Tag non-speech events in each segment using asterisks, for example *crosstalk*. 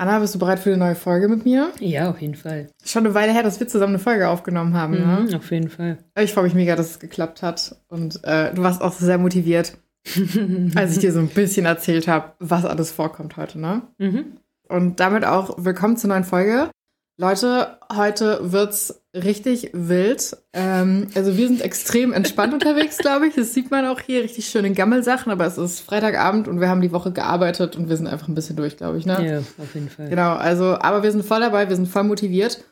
Anna, bist du bereit für eine neue Folge mit mir? Ja, auf jeden Fall. Schon eine Weile her, dass wir zusammen eine Folge aufgenommen haben. Mhm, ne? Auf jeden Fall. Ich freue mich mega, dass es geklappt hat. Und äh, du warst auch sehr motiviert, *laughs* als ich dir so ein bisschen erzählt habe, was alles vorkommt heute, ne? Mhm. Und damit auch willkommen zur neuen Folge. Leute, heute wird's richtig wild. Ähm, also wir sind extrem entspannt unterwegs, glaube ich. Das sieht man auch hier, richtig schöne Gammelsachen, aber es ist Freitagabend und wir haben die Woche gearbeitet und wir sind einfach ein bisschen durch, glaube ich, ne? Ja, auf jeden Fall. Genau, also, aber wir sind voll dabei, wir sind voll motiviert.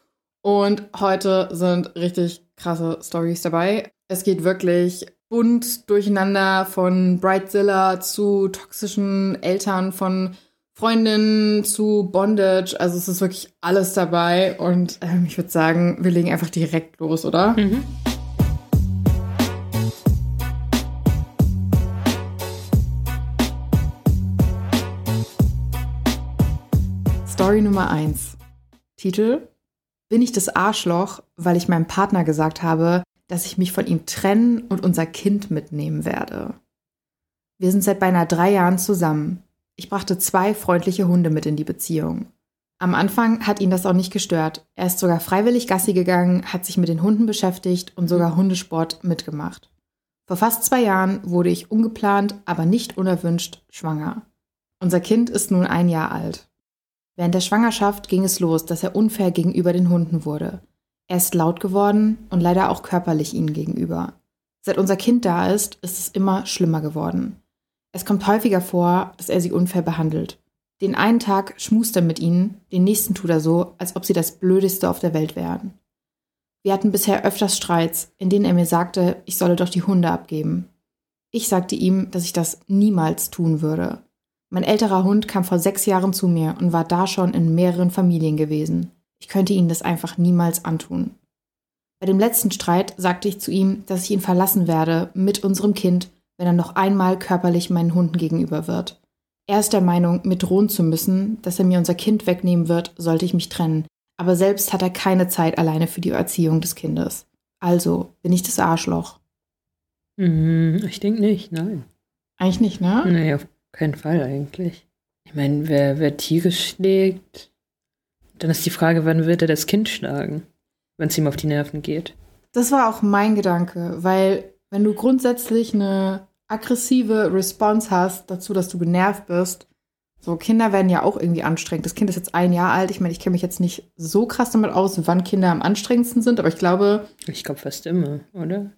Und heute sind richtig krasse Stories dabei. Es geht wirklich bunt durcheinander von Brightzilla zu toxischen Eltern, von Freundinnen zu Bondage. Also es ist wirklich alles dabei. Und ähm, ich würde sagen, wir legen einfach direkt los, oder? Mhm. Story Nummer 1. Titel Bin ich das Arschloch, weil ich meinem Partner gesagt habe, dass ich mich von ihm trennen und unser Kind mitnehmen werde. Wir sind seit beinahe drei Jahren zusammen. Ich brachte zwei freundliche Hunde mit in die Beziehung. Am Anfang hat ihn das auch nicht gestört. Er ist sogar freiwillig Gassi gegangen, hat sich mit den Hunden beschäftigt und sogar Hundesport mitgemacht. Vor fast zwei Jahren wurde ich ungeplant, aber nicht unerwünscht schwanger. Unser Kind ist nun ein Jahr alt. Während der Schwangerschaft ging es los, dass er unfair gegenüber den Hunden wurde. Er ist laut geworden und leider auch körperlich ihnen gegenüber. Seit unser Kind da ist, ist es immer schlimmer geworden. Es kommt häufiger vor, dass er sie unfair behandelt. Den einen Tag schmust er mit ihnen, den nächsten tut er so, als ob sie das Blödeste auf der Welt wären. Wir hatten bisher öfters Streits, in denen er mir sagte, ich solle doch die Hunde abgeben. Ich sagte ihm, dass ich das niemals tun würde. Mein älterer Hund kam vor sechs Jahren zu mir und war da schon in mehreren Familien gewesen. Ich könnte ihnen das einfach niemals antun. Bei dem letzten Streit sagte ich zu ihm, dass ich ihn verlassen werde mit unserem Kind, wenn er noch einmal körperlich meinen Hunden gegenüber wird. Er ist der Meinung, mir drohen zu müssen, dass er mir unser Kind wegnehmen wird, sollte ich mich trennen, aber selbst hat er keine Zeit alleine für die Erziehung des Kindes. Also bin ich das Arschloch. Mhm, ich denke nicht, nein. Eigentlich nicht, ne? Nee, auf keinen Fall eigentlich. Ich meine, wer, wer Tiere schlägt, dann ist die Frage, wann wird er das Kind schlagen, wenn es ihm auf die Nerven geht. Das war auch mein Gedanke, weil wenn du grundsätzlich eine aggressive Response hast dazu, dass du genervt bist, so Kinder werden ja auch irgendwie anstrengend. Das Kind ist jetzt ein Jahr alt. Ich meine, ich kenne mich jetzt nicht so krass damit aus, wann Kinder am anstrengendsten sind, aber ich glaube. Ich glaube fast immer, oder?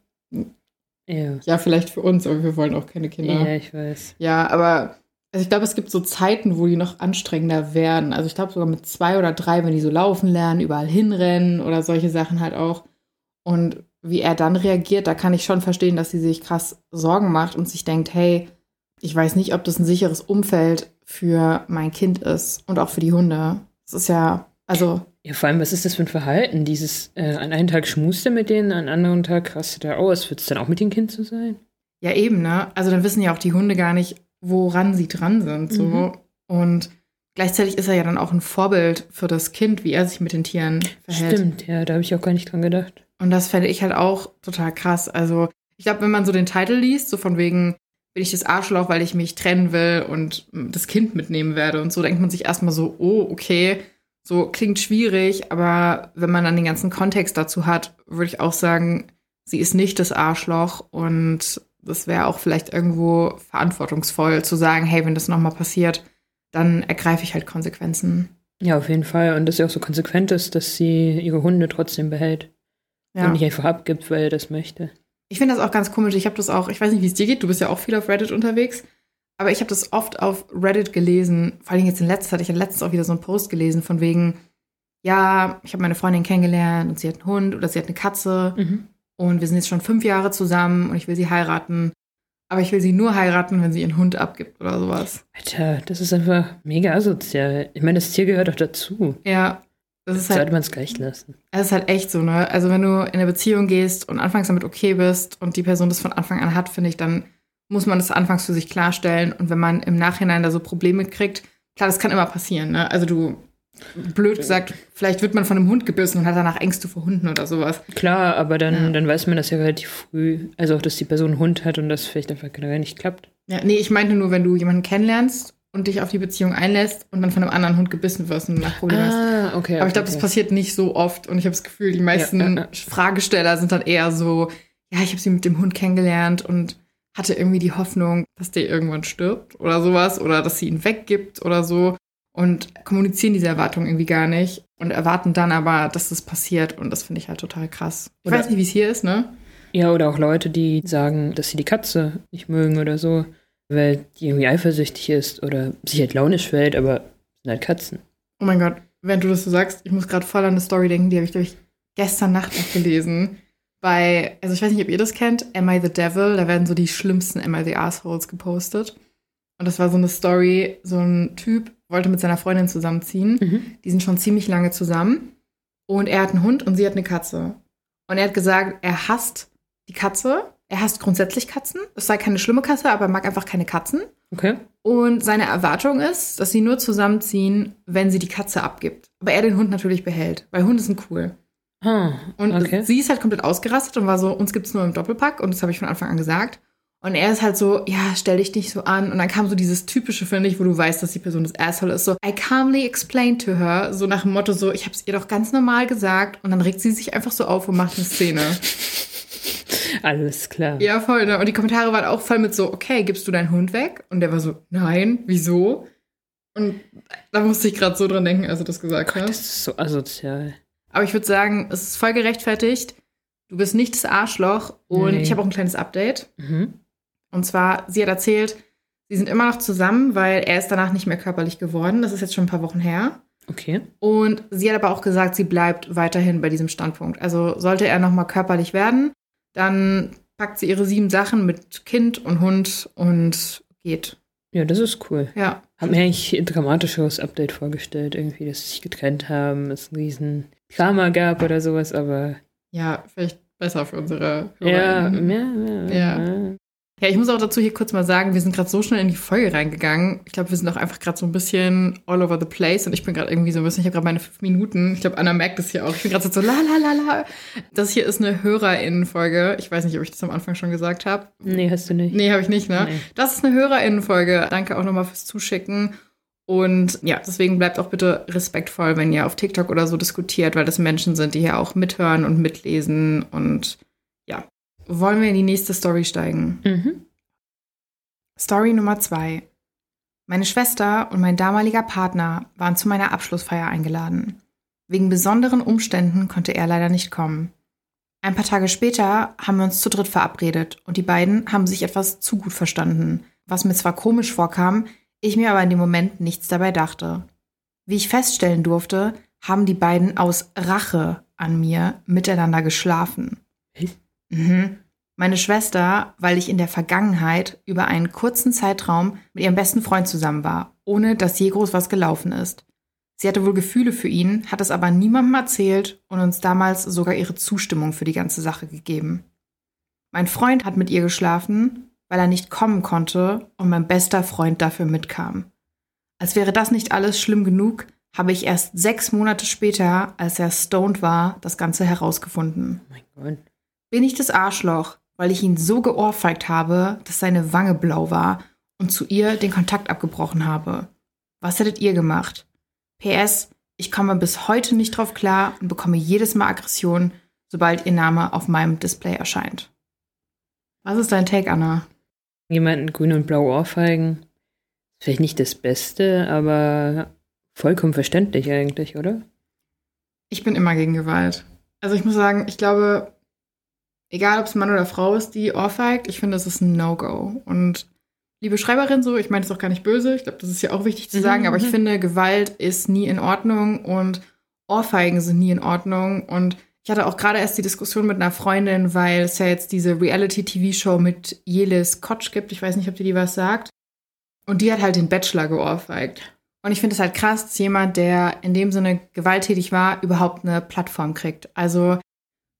Ja. Ja, vielleicht für uns, aber wir wollen auch keine Kinder. Ja, ich weiß. Ja, aber also ich glaube, es gibt so Zeiten, wo die noch anstrengender werden. Also ich glaube sogar mit zwei oder drei, wenn die so laufen lernen, überall hinrennen oder solche Sachen halt auch. Und wie er dann reagiert, da kann ich schon verstehen, dass sie sich krass Sorgen macht und sich denkt, hey, ich weiß nicht, ob das ein sicheres Umfeld für mein Kind ist und auch für die Hunde. Das ist ja, also. Ja, vor allem, was ist das für ein Verhalten? Dieses, äh, an einem Tag schmust er mit denen, an einem anderen Tag rastet er aus. Wird es dann auch mit dem Kind so sein? Ja, eben, ne? Also dann wissen ja auch die Hunde gar nicht, woran sie dran sind. So. Mhm. Und gleichzeitig ist er ja dann auch ein Vorbild für das Kind, wie er sich mit den Tieren verhält. Stimmt, ja, da habe ich auch gar nicht dran gedacht. Und das fände ich halt auch total krass. Also, ich glaube, wenn man so den Titel liest, so von wegen, bin ich das Arschloch, weil ich mich trennen will und das Kind mitnehmen werde und so, denkt man sich erstmal so, oh, okay, so klingt schwierig, aber wenn man dann den ganzen Kontext dazu hat, würde ich auch sagen, sie ist nicht das Arschloch und das wäre auch vielleicht irgendwo verantwortungsvoll zu sagen, hey, wenn das nochmal passiert, dann ergreife ich halt Konsequenzen. Ja, auf jeden Fall. Und dass sie auch so konsequent ist, dass sie ihre Hunde trotzdem behält. Ja. Und nicht einfach abgibt, weil er das möchte. Ich finde das auch ganz komisch. Ich habe das auch, ich weiß nicht, wie es dir geht, du bist ja auch viel auf Reddit unterwegs, aber ich habe das oft auf Reddit gelesen, vor allem jetzt in letzter Zeit. Ich habe letztens auch wieder so einen Post gelesen von wegen, ja, ich habe meine Freundin kennengelernt und sie hat einen Hund oder sie hat eine Katze Mhm. und wir sind jetzt schon fünf Jahre zusammen und ich will sie heiraten. Aber ich will sie nur heiraten, wenn sie ihren Hund abgibt oder sowas. Alter, das ist einfach mega asozial. Ich meine, das Tier gehört doch dazu. Ja, das ist halt Sollte man es gleich lassen. Es ist halt echt so, ne? Also wenn du in eine Beziehung gehst und anfangs damit okay bist und die Person das von Anfang an hat, finde ich, dann muss man das anfangs für sich klarstellen. Und wenn man im Nachhinein da so Probleme kriegt, klar, das kann immer passieren, ne? Also du, blöd gesagt, vielleicht wird man von einem Hund gebissen und hat danach Ängste vor Hunden oder sowas. Klar, aber dann, Ja. dann weiß man das ja relativ früh. Also auch, dass die Person einen Hund hat und das vielleicht einfach generell nicht klappt. Ja, nee, ich meinte nur, wenn du jemanden kennenlernst und dich auf die Beziehung einlässt und dann von einem anderen Hund gebissen wirst und nach Problem hast. Ah, okay. Aber ich glaube, okay. das passiert nicht so oft und ich habe das Gefühl, die meisten Ja, ja, ja. Fragesteller sind dann eher so, ja, ich habe sie mit dem Hund kennengelernt und hatte irgendwie die Hoffnung, dass der irgendwann stirbt oder sowas oder dass sie ihn weggibt oder so und kommunizieren diese Erwartungen irgendwie gar nicht und erwarten dann aber, dass das passiert und das finde ich halt total krass. Ich Oder- weiß nicht, wie es hier ist, ne? Ja, oder auch Leute, die sagen, dass sie die Katze nicht mögen oder so, weil die irgendwie eifersüchtig ist oder sich halt launisch fällt, aber sind halt Katzen. Oh mein Gott, wenn du das so sagst, ich muss gerade voll an eine Story denken, die habe ich, glaube ich, gestern Nacht noch gelesen. Bei, also ich weiß nicht, ob ihr das kennt, Am I the Devil? Da werden so die schlimmsten Am I the Assholes gepostet. Und das war so eine Story, so ein Typ wollte mit seiner Freundin zusammenziehen. Mhm. Die sind schon ziemlich lange zusammen. Und er hat einen Hund und sie hat eine Katze. Und er hat gesagt, er hasst die Katze. Er hasst grundsätzlich Katzen. Es sei keine schlimme Katze, aber er mag einfach keine Katzen. Okay. Und seine Erwartung ist, dass sie nur zusammenziehen, wenn sie die Katze abgibt. Aber er den Hund natürlich behält, weil Hunde sind cool. Ah, Und okay. sie ist halt komplett ausgerastet und war so, uns gibt's nur im Doppelpack und das habe ich von Anfang an gesagt. Und er ist halt so, ja, stell dich nicht so an. Und dann kam so dieses typische, finde ich, wo du weißt, dass die Person das Asshole ist. So, I calmly explained to her. So nach dem Motto so, ich habe es ihr doch ganz normal gesagt. Und dann regt sie sich einfach so auf und macht eine Szene. *laughs* Alles klar. Ja, voll. Ne? Und die Kommentare waren auch voll mit so, okay, gibst du deinen Hund weg? Und der war so, nein, wieso? Und da musste ich gerade so dran denken, als du das gesagt Das hast. ist so asozial. Aber ich würde sagen, es ist voll gerechtfertigt. Du bist nicht das Arschloch. Und Nee. ich habe auch ein kleines Update. Mhm. Und zwar, sie hat erzählt, sie sind immer noch zusammen, weil er ist danach nicht mehr körperlich geworden. Das ist jetzt schon ein paar Wochen her. Okay. Und sie hat aber auch gesagt, sie bleibt weiterhin bei diesem Standpunkt. Also sollte er nochmal körperlich werden, dann packt sie ihre sieben Sachen mit Kind und Hund und geht. Ja, das ist cool. Ja. Hab mir eigentlich ein dramatischeres Update vorgestellt, irgendwie, dass sie sich getrennt haben, es ein riesen Drama gab oder sowas, aber Ja, vielleicht besser für unsere ja, ja, Ja. ja. Ja, ich muss auch dazu hier kurz mal sagen, wir sind gerade so schnell in die Folge reingegangen. Ich glaube, wir sind auch einfach gerade so ein bisschen all over the place und ich bin gerade irgendwie so ein bisschen, ich habe gerade meine fünf Minuten. Ich glaube, Anna merkt es hier auch. Ich bin gerade so la la la la. Das hier ist eine HörerInnen-Folge. Ich weiß nicht, ob ich das am Anfang schon gesagt habe. Nee, hast du nicht. Nee, habe ich nicht, ne? Nee. Das ist eine HörerInnen-Folge. Danke auch nochmal fürs Zuschicken. Und ja, deswegen bleibt auch bitte respektvoll, wenn ihr auf TikTok oder so diskutiert, weil das Menschen sind, die hier auch mithören und mitlesen. Und wollen wir in die nächste Story steigen? Mhm. Story Nummer zwei. Meine Schwester und mein damaliger Partner waren zu meiner Abschlussfeier eingeladen. Wegen besonderen Umständen konnte er leider nicht kommen. Ein paar Tage später haben wir uns zu dritt verabredet und die beiden haben sich etwas zu gut verstanden, was mir zwar komisch vorkam, ich mir aber in dem Moment nichts dabei dachte. Wie ich feststellen durfte, haben die beiden aus Rache an mir miteinander geschlafen. Was? Mhm. Meine Schwester, weil ich in der Vergangenheit über einen kurzen Zeitraum mit ihrem besten Freund zusammen war, ohne dass je groß was gelaufen ist. Sie hatte wohl Gefühle für ihn, hat es aber niemandem erzählt und uns damals sogar ihre Zustimmung für die ganze Sache gegeben. Mein Freund hat mit ihr geschlafen, weil er nicht kommen konnte und mein bester Freund dafür mitkam. Als wäre das nicht alles schlimm genug, habe ich erst sechs Monate später, als er stoned war, das Ganze herausgefunden. Oh mein Gott. Bin ich das Arschloch, weil ich ihn so geohrfeigt habe, dass seine Wange blau war und zu ihr den Kontakt abgebrochen habe? Was hättet ihr gemacht? PS, ich komme bis heute nicht drauf klar und bekomme jedes Mal Aggression, sobald ihr Name auf meinem Display erscheint. Was ist dein Take, Anna? Jemanden grün und blau ohrfeigen. Ist vielleicht nicht das Beste, aber vollkommen verständlich eigentlich, oder? Ich bin immer gegen Gewalt. Also ich muss sagen, ich glaube, egal ob es Mann oder Frau ist, die ohrfeigt, ich finde, das ist ein No-Go. Und liebe Schreiberin, so, ich meine es auch gar nicht böse, ich glaube, das ist ja auch wichtig zu Mhm, sagen, aber ich mhm. finde, Gewalt ist nie in Ordnung und Ohrfeigen sind nie in Ordnung. Und ich hatte auch gerade erst die Diskussion mit einer Freundin, weil es ja jetzt diese Reality-TV-Show mit Jelis Kotsch gibt. Ich weiß nicht, ob dir die was sagt. Und die hat halt den Bachelor geohrfeigt. Und ich finde es halt krass, dass jemand, der in dem Sinne gewalttätig war, überhaupt eine Plattform kriegt. Also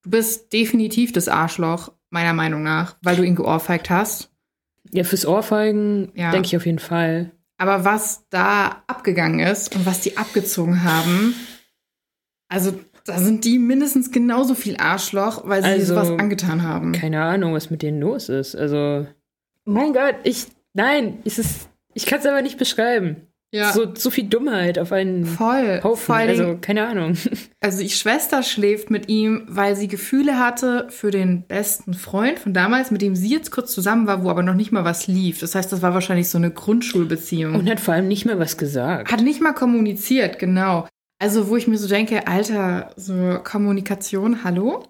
du bist definitiv das Arschloch, meiner Meinung nach, weil du ihn geohrfeigt hast. Ja, fürs Ohrfeigen Ja. denke ich auf jeden Fall. Aber was da abgegangen ist und was die abgezogen haben, also da sind die mindestens genauso viel Arschloch, weil sie Also, sowas angetan haben. Keine Ahnung, was mit denen los ist. Also, mein Gott, ich, nein, es ist, Ich kann es aber nicht beschreiben. Ja. So, so viel Dummheit auf einen Voll. Haufen. Dingen, also, keine Ahnung. *laughs* Also die Schwester schläft mit ihm, weil sie Gefühle hatte für den besten Freund von damals, mit dem sie jetzt kurz zusammen war, wo aber noch nicht mal was lief. Das heißt, das war wahrscheinlich so eine Grundschulbeziehung. Und hat vor allem nicht mehr was gesagt. Hat nicht mal kommuniziert, genau. Also wo ich mir so denke, Alter, so Kommunikation, hallo?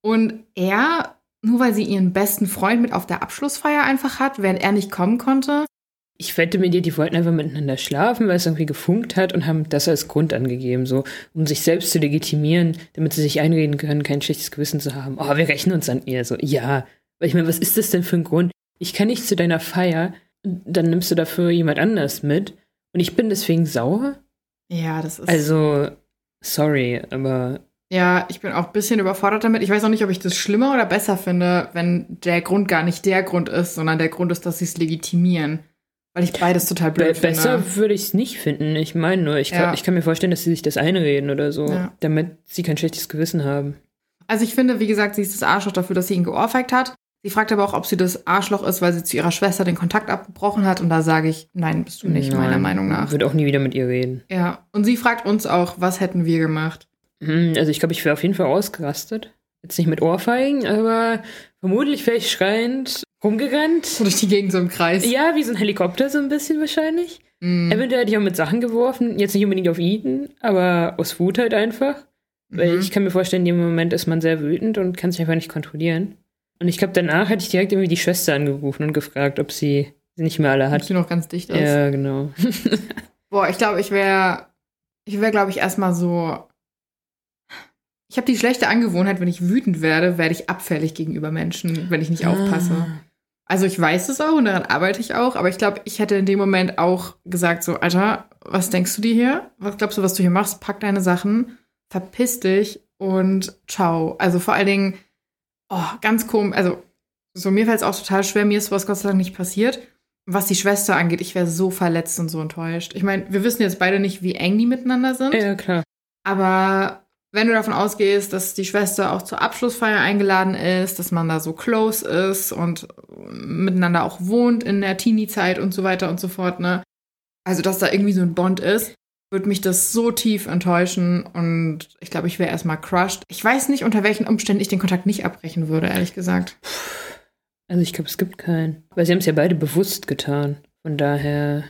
Und er, nur weil sie ihren besten Freund mit auf der Abschlussfeier einfach hat, während er nicht kommen konnte, Ich wette mit dir, die wollten einfach miteinander schlafen, weil es irgendwie gefunkt hat und haben das als Grund angegeben, so um sich selbst zu legitimieren, damit sie sich einreden können, kein schlechtes Gewissen zu haben. Oh, wir rechnen uns an ihr. So, ja. Weil ich meine, was ist das denn für ein Grund? Ich kann nicht zu deiner Feier, dann nimmst du dafür jemand anders mit und ich bin deswegen sauer? ja, das ist. Also, sorry, aber Ja, ich bin auch ein bisschen überfordert damit. Ich weiß auch nicht, ob ich das schlimmer oder besser finde, wenn der Grund gar nicht der Grund ist, sondern der Grund ist, dass sie es legitimieren. Weil ich beides total be blöd finde. besser würde ich es nicht finden. Ich meine nur, ich, Ja. kann, ich kann mir vorstellen, dass sie sich das einreden oder so, Ja. damit sie kein schlechtes Gewissen haben. Also ich finde, wie gesagt, sie ist das Arschloch dafür, dass sie ihn geohrfeigt hat. Sie fragt aber auch, ob sie das Arschloch ist, weil sie zu ihrer Schwester den Kontakt abgebrochen hat. Und da sage ich, nein, bist du nicht, meiner Nein, Meinung nach. Würde auch nie wieder mit ihr reden. Ja. Und sie fragt uns auch, was hätten wir gemacht? Hm, Also ich glaube, ich wäre auf jeden Fall ausgerastet. Jetzt nicht mit Ohrfeigen, aber vermutlich wäre ich schreiend rumgerannt. Durch die Gegend so im Kreis. Ja, wie so ein Helikopter so ein bisschen wahrscheinlich. Mm, Eventuell hätte ich auch mit Sachen geworfen. Jetzt nicht unbedingt auf ihn, aber aus Wut halt einfach. Weil mhm. ich kann mir vorstellen, in dem Moment ist man sehr wütend und kann sich einfach nicht kontrollieren. Und ich glaube, danach hätte ich direkt irgendwie die Schwester angerufen und gefragt, ob sie nicht mehr alle Ob hat. sie noch ganz dicht ist. Ja, genau. *laughs* Boah, ich glaube, ich wäre, ich wäre, glaube ich, erstmal so. Ich habe die schlechte Angewohnheit, wenn ich wütend werde, werde ich abfällig gegenüber Menschen, wenn ich nicht aufpasse. Also ich weiß es auch und daran arbeite ich auch, aber ich glaube, ich hätte in dem Moment auch gesagt so, Alter, was denkst du dir hier? Was glaubst du, was du hier machst? Pack deine Sachen, verpiss dich und ciao. Also vor allen Dingen, oh, ganz komisch, also so mir fällt es auch total schwer, mir ist sowas Gott sei Dank nicht passiert. Was die Schwester angeht, ich wäre so verletzt und so enttäuscht. Ich meine, wir wissen jetzt beide nicht, wie eng die miteinander sind. Ja, klar. Aber wenn du davon ausgehst, dass die Schwester auch zur Abschlussfeier eingeladen ist, dass man da so close ist und miteinander auch wohnt in der Teenie-Zeit und so weiter und so fort, ne? Also, dass da irgendwie so ein Bond ist, würde mich das so tief enttäuschen und ich glaube, ich wäre erstmal crushed. Ich weiß nicht, unter welchen Umständen ich den Kontakt nicht abbrechen würde, ehrlich gesagt. Also ich glaube, es gibt keinen. Weil sie haben es ja beide bewusst getan. Von daher.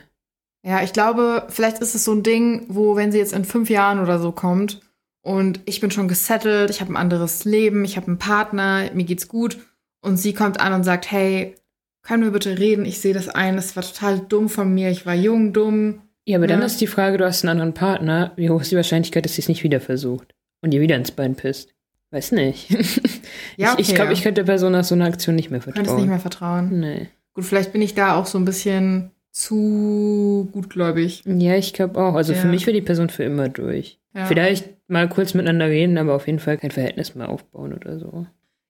Ja, ich glaube, vielleicht ist es so ein Ding, wo, wenn sie jetzt in fünf Jahren oder so kommt und ich bin schon gesettelt, ich habe ein anderes Leben, ich habe einen Partner, mir geht's gut und sie kommt an und sagt, hey, können wir bitte reden? Ich sehe das ein, das war total dumm von mir, ich war jung, dumm. Ja, aber dann Ja. ist die Frage, du hast einen anderen Partner. Wie hoch ist die Wahrscheinlichkeit, dass sie es nicht wieder versucht? Und dir wieder ins Bein pisst? Weiß nicht. *laughs* Ja, ich ich okay, glaube, ich könnte der Person nach so einer Aktion nicht mehr Ich vertrauen. kann es nicht mehr vertrauen. Nee. Gut, vielleicht bin ich da auch so ein bisschen zu gutgläubig. Ja, ich glaube auch. Also für Ja. mich wäre die Person für immer durch. Ja. Vielleicht mal kurz miteinander reden, aber auf jeden Fall kein Verhältnis mehr aufbauen oder so.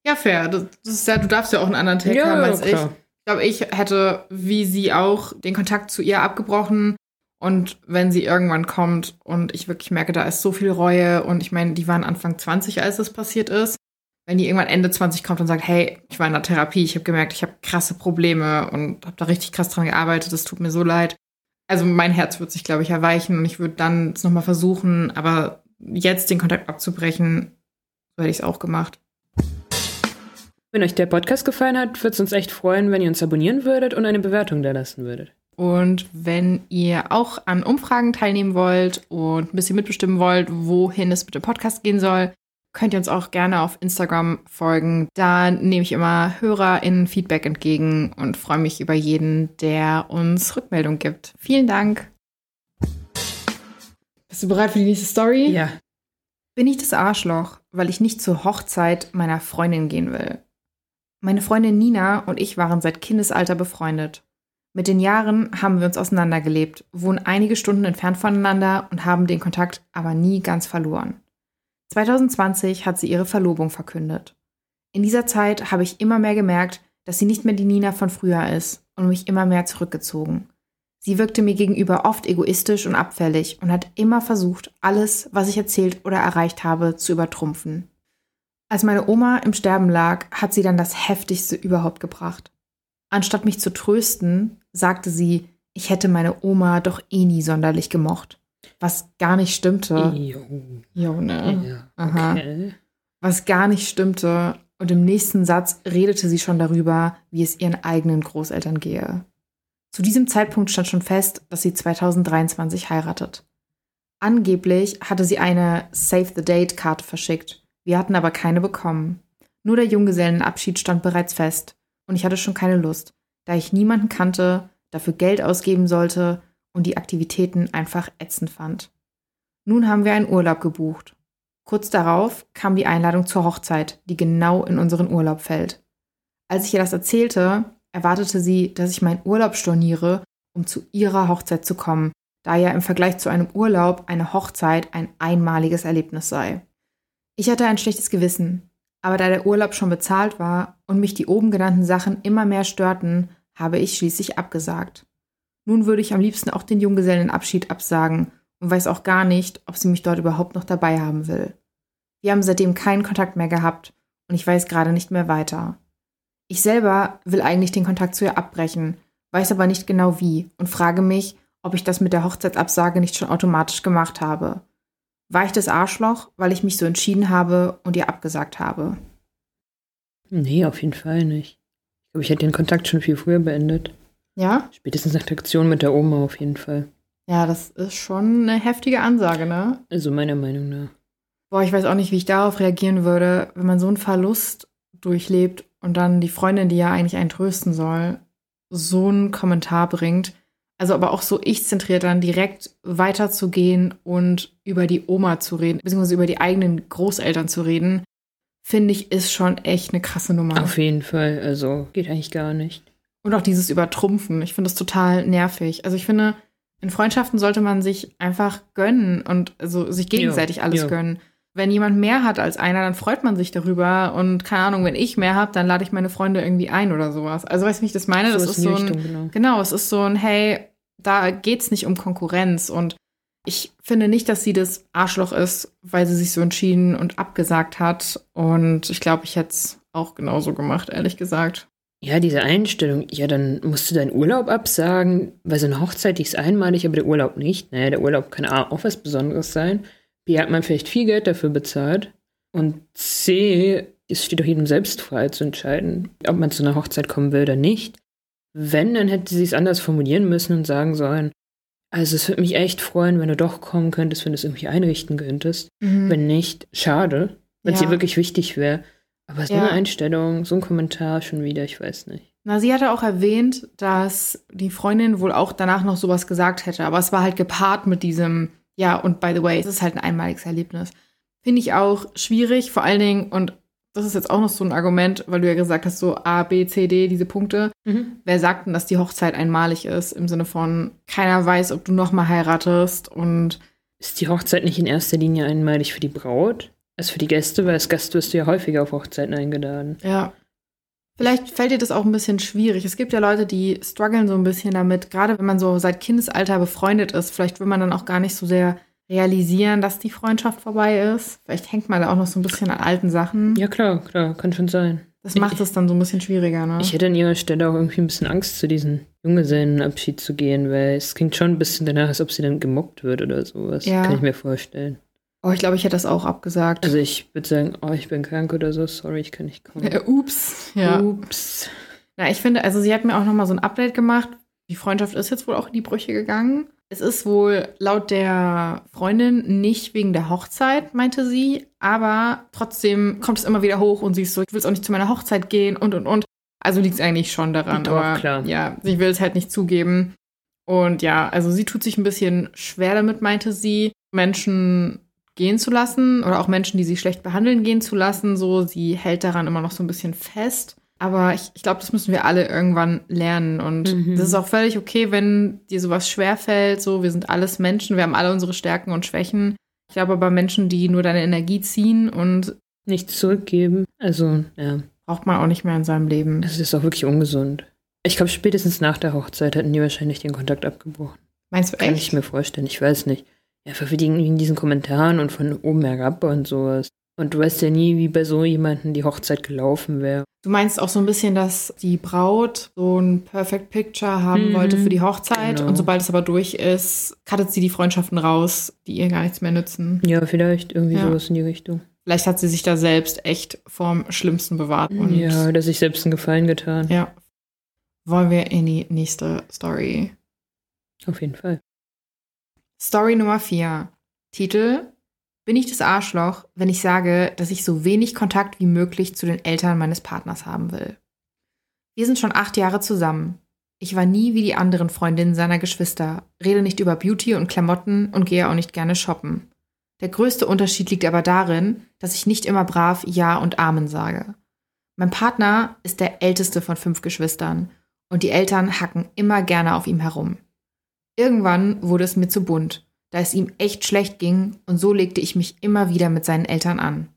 Ja, fair. Das, das ist ja, du darfst ja auch einen anderen Take haben als ich. Ich glaube, ich hätte, wie sie auch, den Kontakt zu ihr abgebrochen. Und wenn sie irgendwann kommt und ich wirklich merke, da ist so viel Reue und ich meine, die waren Anfang 20, als das passiert ist. Wenn die irgendwann Ende 20 kommt und sagt, hey, ich war in der Therapie, ich habe gemerkt, ich habe krasse Probleme und habe da richtig krass dran gearbeitet, es tut mir so leid. Also mein Herz wird sich, glaube ich, erweichen und ich würde dann es nochmal versuchen, aber jetzt den Kontakt abzubrechen, so hätte ich es auch gemacht. Wenn euch der Podcast gefallen hat, würde es uns echt freuen, wenn ihr uns abonnieren würdet und eine Bewertung da lassen würdet. Und wenn ihr auch an Umfragen teilnehmen wollt und ein bisschen mitbestimmen wollt, wohin es mit dem Podcast gehen soll, könnt ihr uns auch gerne auf Instagram folgen. Da nehme ich immer HörerInnen Feedback entgegen und freue mich über jeden, der uns Rückmeldung gibt. Vielen Dank. Bist du bereit für die nächste Story? Ja. Bin ich das Arschloch, weil ich nicht zur Hochzeit meiner Freundin gehen will? Meine Freundin Nina und ich waren seit Kindesalter befreundet. Mit den Jahren haben wir uns auseinandergelebt, wohnen einige Stunden entfernt voneinander und haben den Kontakt aber nie ganz verloren. 2020 hat sie ihre Verlobung verkündet. In dieser Zeit habe ich immer mehr gemerkt, dass sie nicht mehr die Nina von früher ist und mich immer mehr zurückgezogen. Sie wirkte mir gegenüber oft egoistisch und abfällig und hat immer versucht, alles, was ich erzählt oder erreicht habe, zu übertrumpfen. Als meine Oma im Sterben lag, hat sie dann das Heftigste überhaupt gebracht. Anstatt mich zu trösten, sagte sie, ich hätte meine Oma doch eh nie sonderlich gemocht. Was gar nicht stimmte. Jo. Jo, ne? Ja. Aha. Okay. Was gar nicht stimmte. Und im nächsten Satz redete sie schon darüber, wie es ihren eigenen Großeltern gehe. Zu diesem Zeitpunkt stand schon fest, dass sie 2023 heiratet. Angeblich hatte sie eine Save the Date-Karte verschickt. Wir hatten aber keine bekommen. Nur der Junggesellenabschied stand bereits fest. Und ich hatte schon keine Lust, da ich niemanden kannte, dafür Geld ausgeben sollte und die Aktivitäten einfach ätzend fand. Nun haben wir einen Urlaub gebucht. Kurz darauf kam die Einladung zur Hochzeit, die genau in unseren Urlaub fällt. Als ich ihr das erzählte, erwartete sie, dass ich meinen Urlaub storniere, um zu ihrer Hochzeit zu kommen, da ja im Vergleich zu einem Urlaub eine Hochzeit ein einmaliges Erlebnis sei. Ich hatte ein schlechtes Gewissen, aber da der Urlaub schon bezahlt war und mich die oben genannten Sachen immer mehr störten, habe ich schließlich abgesagt. Nun würde ich am liebsten auch den Junggesellenabschied absagen und weiß auch gar nicht, ob sie mich dort überhaupt noch dabei haben will. Wir haben seitdem keinen Kontakt mehr gehabt und ich weiß gerade nicht mehr weiter. Ich selber will eigentlich den Kontakt zu ihr abbrechen, weiß aber nicht genau wie und frage mich, ob ich das mit der Hochzeitsabsage nicht schon automatisch gemacht habe. War ich das Arschloch, weil ich mich so entschieden habe und ihr abgesagt habe? Nee, auf jeden Fall nicht. Ich glaube, ich hätte den Kontakt schon viel früher beendet. Ja? Spätestens nach der Aktion mit der Oma auf jeden Fall. Ja, das ist schon eine heftige Ansage, ne? Also meiner Meinung nach. Boah, ich weiß auch nicht, wie ich darauf reagieren würde, wenn man so einen Verlust durchlebt und dann die Freundin, die ja eigentlich einen trösten soll, so einen Kommentar bringt. Also aber auch so ich-zentriert dann direkt weiterzugehen und über die Oma zu reden, beziehungsweise über die eigenen Großeltern zu reden, finde ich, ist schon echt eine krasse Nummer. Auf jeden Fall. Also geht eigentlich gar nicht. Und auch dieses Übertrumpfen. Ich finde das total nervig. Also ich finde, in Freundschaften sollte man sich einfach gönnen und also sich gegenseitig Ja, alles ja. gönnen. Wenn jemand mehr hat als einer, dann freut man sich darüber. Und keine Ahnung, wenn ich mehr habe, dann lade ich meine Freunde irgendwie ein oder sowas. Also weißt du, wie ich das meine? das Sowas ist in so die ein, Richtung, genau. genau, es ist so ein, hey, da geht's nicht um Konkurrenz. Und ich finde nicht, dass sie das Arschloch ist, weil sie sich so entschieden und abgesagt hat. Und ich glaube, ich hätte es auch genauso gemacht, ehrlich gesagt. Ja, diese Einstellung, ja, dann musst du deinen Urlaub absagen, weil so eine Hochzeit, die ist einmalig, aber der Urlaub nicht. Naja, der Urlaub kann A, auch was Besonderes sein. B, hat man vielleicht viel Geld dafür bezahlt. Und C, es steht doch jedem selbst frei zu entscheiden, ob man zu einer Hochzeit kommen will oder nicht. Wenn, dann hätte sie es anders formulieren müssen und sagen sollen, also es würde mich echt freuen, wenn du doch kommen könntest, wenn du es irgendwie einrichten könntest. Wenn nicht, schade, wenn es Ja. dir wirklich wichtig wäre. Aber so Ja. eine Einstellung, so ein Kommentar schon wieder, ich weiß nicht. Na, sie hatte auch erwähnt, dass die Freundin wohl auch danach noch sowas gesagt hätte, aber es war halt gepaart mit diesem, ja, und by the way, es ist halt ein einmaliges Erlebnis. Finde ich auch schwierig, vor allen Dingen, und das ist jetzt auch noch so ein Argument, weil du ja gesagt hast, so A, B, C, D, diese Punkte. Wer sagt denn, dass die Hochzeit einmalig ist, im Sinne von, keiner weiß, ob du nochmal heiratest und Ist die Hochzeit nicht in erster Linie einmalig für die Braut? Als für die Gäste, weil als Gast wirst du ja häufiger auf Hochzeiten eingeladen. Ja. Vielleicht fällt dir das auch ein bisschen schwierig. Es gibt ja Leute, die strugglen so ein bisschen damit, gerade wenn man so seit Kindesalter befreundet ist. Vielleicht will man dann auch gar nicht so sehr realisieren, dass die Freundschaft vorbei ist. Vielleicht hängt man da auch noch so ein bisschen an alten Sachen. Ja, klar, klar, kann schon sein. Das macht es dann so ein bisschen schwieriger, ne? Ich hätte an ihrer Stelle auch irgendwie ein bisschen Angst, zu diesem Junggesellenabschied zu gehen, weil es klingt schon ein bisschen danach, als ob sie dann gemobbt wird oder sowas. Ja. Kann ich mir vorstellen. Oh, ich glaube, ich hätte das auch abgesagt. Also ich würde sagen, oh, ich bin krank oder so, sorry, ich kann nicht kommen. äh, ups. Ja. Ups. Na, ich finde, also sie hat mir auch noch mal so ein Update gemacht. Die Freundschaft ist jetzt wohl auch in die Brüche gegangen. Es ist wohl laut der Freundin nicht wegen der Hochzeit, meinte sie, aber trotzdem kommt es immer wieder hoch und sie ist so, ich will auch nicht zu meiner Hochzeit gehen und und und. Also liegt es eigentlich schon daran, Doch, aber klar. ja, sie will es halt nicht zugeben. Und ja, also sie tut sich ein bisschen schwer damit, meinte sie, Menschen gehen zu lassen oder auch Menschen, die sie schlecht behandeln, gehen zu lassen. So, sie hält daran immer noch so ein bisschen fest. Aber ich, ich glaube, das müssen wir alle irgendwann lernen. Und Mhm. das ist auch völlig okay, wenn dir sowas schwerfällt. So, wir sind alles Menschen, wir haben alle unsere Stärken und Schwächen. Ich glaube aber Menschen, die nur deine Energie ziehen und Nichts zurückgeben. Also, ja, braucht man auch nicht mehr in seinem Leben. das ist auch wirklich ungesund. Ich glaube, spätestens nach der Hochzeit hätten die wahrscheinlich den Kontakt abgebrochen. Meinst du Kann echt? ich mir vorstellen, ich weiß nicht. Ja, wegen diesen Kommentaren und von oben herab und sowas. Und du weißt ja nie, wie bei so jemandem die Hochzeit gelaufen wäre. Du meinst auch so ein bisschen, dass die Braut so ein Perfect Picture haben Mhm, wollte für die Hochzeit genau. und sobald es aber durch ist, cuttet sie die Freundschaften raus, die ihr gar nichts mehr nützen. Ja, vielleicht irgendwie Ja. sowas in die Richtung. Vielleicht hat sie sich da selbst echt vorm Schlimmsten bewahrt. Und ja, dass sich selbst einen Gefallen getan. ja. Wollen wir in die nächste Story? Auf jeden Fall. Story Nummer 4. Titel: Bin ich das Arschloch, wenn ich sage, dass ich so wenig Kontakt wie möglich zu den Eltern meines Partners haben will? Wir sind schon acht Jahre zusammen. Ich war nie wie die anderen Freundinnen seiner Geschwister, rede nicht über Beauty und Klamotten und gehe auch nicht gerne shoppen. Der größte Unterschied liegt aber darin, dass ich nicht immer brav Ja und Amen sage. Mein Partner ist der älteste von fünf Geschwistern und die Eltern hacken immer gerne auf ihm herum. Irgendwann wurde es mir zu bunt, da es ihm echt schlecht ging und so legte ich mich immer wieder mit seinen Eltern an.